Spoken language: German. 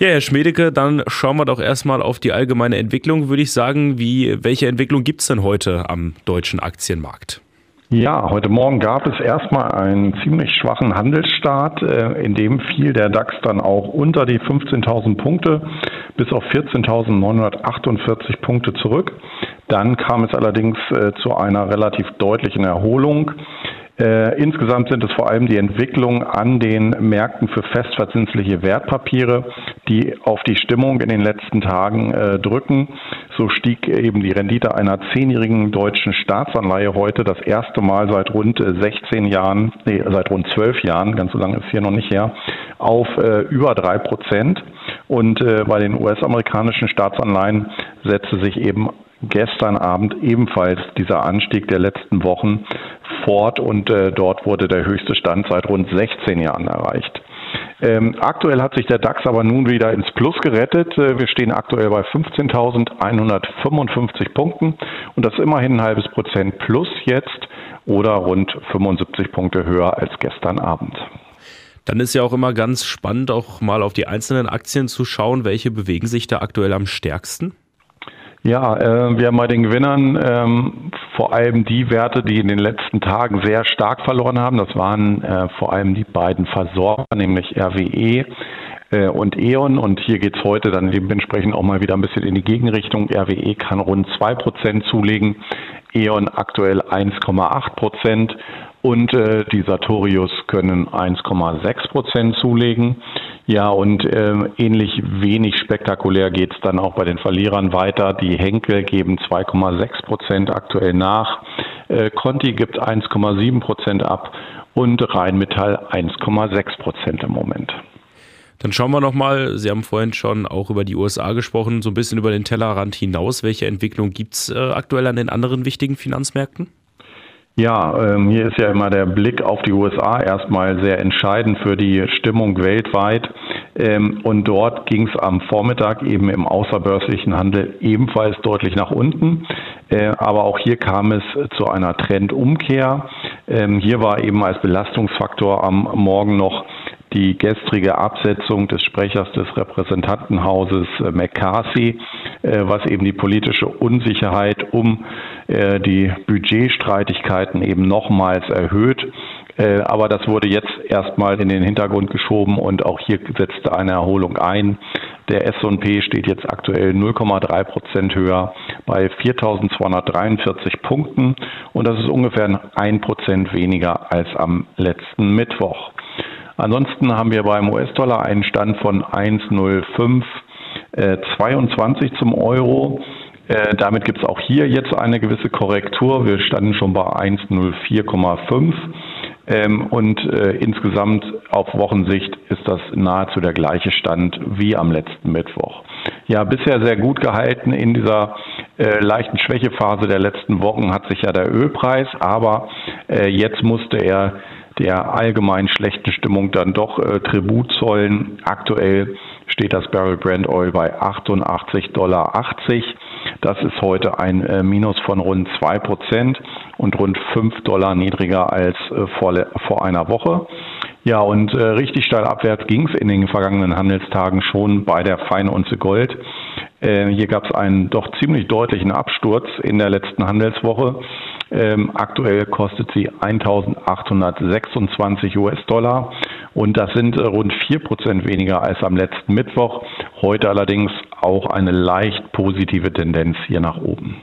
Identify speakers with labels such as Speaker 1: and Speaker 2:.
Speaker 1: Ja, Herr Schmedeke, dann schauen wir doch erstmal auf die allgemeine Entwicklung, würde ich sagen. Wie, welche Entwicklung gibt es denn heute am deutschen Aktienmarkt?
Speaker 2: Ja, heute Morgen gab es erstmal einen ziemlich schwachen Handelsstart, äh, in dem fiel der DAX dann auch unter die 15.000 Punkte bis auf 14.948 Punkte zurück. Dann kam es allerdings äh, zu einer relativ deutlichen Erholung. Äh, insgesamt sind es vor allem die Entwicklungen an den Märkten für festverzinsliche Wertpapiere, die auf die Stimmung in den letzten Tagen äh, drücken. So stieg eben die Rendite einer zehnjährigen deutschen Staatsanleihe heute das erste Mal seit rund 16 Jahren, nee, seit rund 12 Jahren, ganz so lange ist hier noch nicht her, auf äh, über drei Prozent. Und äh, bei den US-amerikanischen Staatsanleihen setzte sich eben gestern Abend ebenfalls dieser Anstieg der letzten Wochen fort und äh, dort wurde der höchste Stand seit rund 16 Jahren erreicht. Ähm, aktuell hat sich der DAX aber nun wieder ins Plus gerettet. Äh, wir stehen aktuell bei 15.155 Punkten und das immerhin ein halbes Prozent plus jetzt oder rund 75 Punkte höher als gestern Abend.
Speaker 1: Dann ist ja auch immer ganz spannend, auch mal auf die einzelnen Aktien zu schauen, welche bewegen sich da aktuell am stärksten.
Speaker 2: Ja, äh, wir haben bei den Gewinnern ähm, vor allem die Werte, die in den letzten Tagen sehr stark verloren haben. Das waren äh, vor allem die beiden Versorger, nämlich RWE äh, und E.ON. Und hier geht's heute dann dementsprechend auch mal wieder ein bisschen in die Gegenrichtung. RWE kann rund zwei Prozent zulegen, E.ON aktuell 1,8 Prozent und äh, die Sartorius können 1,6 Prozent zulegen. Ja, und äh, ähnlich wenig spektakulär geht es dann auch bei den Verlierern weiter. Die Henkel geben 2,6 Prozent aktuell nach. Äh, Conti gibt 1,7 Prozent ab und Rheinmetall 1,6 Prozent im Moment.
Speaker 1: Dann schauen wir nochmal, Sie haben vorhin schon auch über die USA gesprochen, so ein bisschen über den Tellerrand hinaus. Welche Entwicklung gibt es äh, aktuell an den anderen wichtigen Finanzmärkten?
Speaker 2: Ja, ähm, hier ist ja immer der Blick auf die USA erstmal sehr entscheidend für die Stimmung weltweit. Ähm, und dort ging es am Vormittag eben im außerbörslichen Handel ebenfalls deutlich nach unten. Äh, aber auch hier kam es zu einer Trendumkehr. Ähm, hier war eben als Belastungsfaktor am Morgen noch die gestrige Absetzung des Sprechers des Repräsentantenhauses äh, McCarthy, äh, was eben die politische Unsicherheit um äh, die Budgetstreitigkeiten eben nochmals erhöht. Aber das wurde jetzt erstmal in den Hintergrund geschoben und auch hier setzte eine Erholung ein. Der S&P steht jetzt aktuell 0,3 Prozent höher bei 4.243 Punkten und das ist ungefähr ein Prozent weniger als am letzten Mittwoch. Ansonsten haben wir beim US-Dollar einen Stand von 1,0522 äh, zum Euro. Äh, damit gibt es auch hier jetzt eine gewisse Korrektur. Wir standen schon bei 1,04,5. Ähm, und äh, insgesamt auf Wochensicht ist das nahezu der gleiche Stand wie am letzten Mittwoch. Ja, bisher sehr gut gehalten in dieser äh, leichten Schwächephase der letzten Wochen hat sich ja der Ölpreis, aber äh, jetzt musste er der allgemein schlechten Stimmung dann doch äh, Tribut zollen. Aktuell steht das Barrel Brand Oil bei 88,80 Dollar. Das ist heute ein äh, Minus von rund 2 Prozent und rund 5 Dollar niedriger als äh, vor, vor einer Woche. Ja, und äh, richtig steil abwärts ging es in den vergangenen Handelstagen schon bei der Feinunze Gold. Äh, hier gab es einen doch ziemlich deutlichen Absturz in der letzten Handelswoche. Ähm, aktuell kostet sie 1826 US-Dollar und das sind rund 4 Prozent weniger als am letzten Mittwoch. Heute allerdings auch eine leicht positive Tendenz hier nach oben.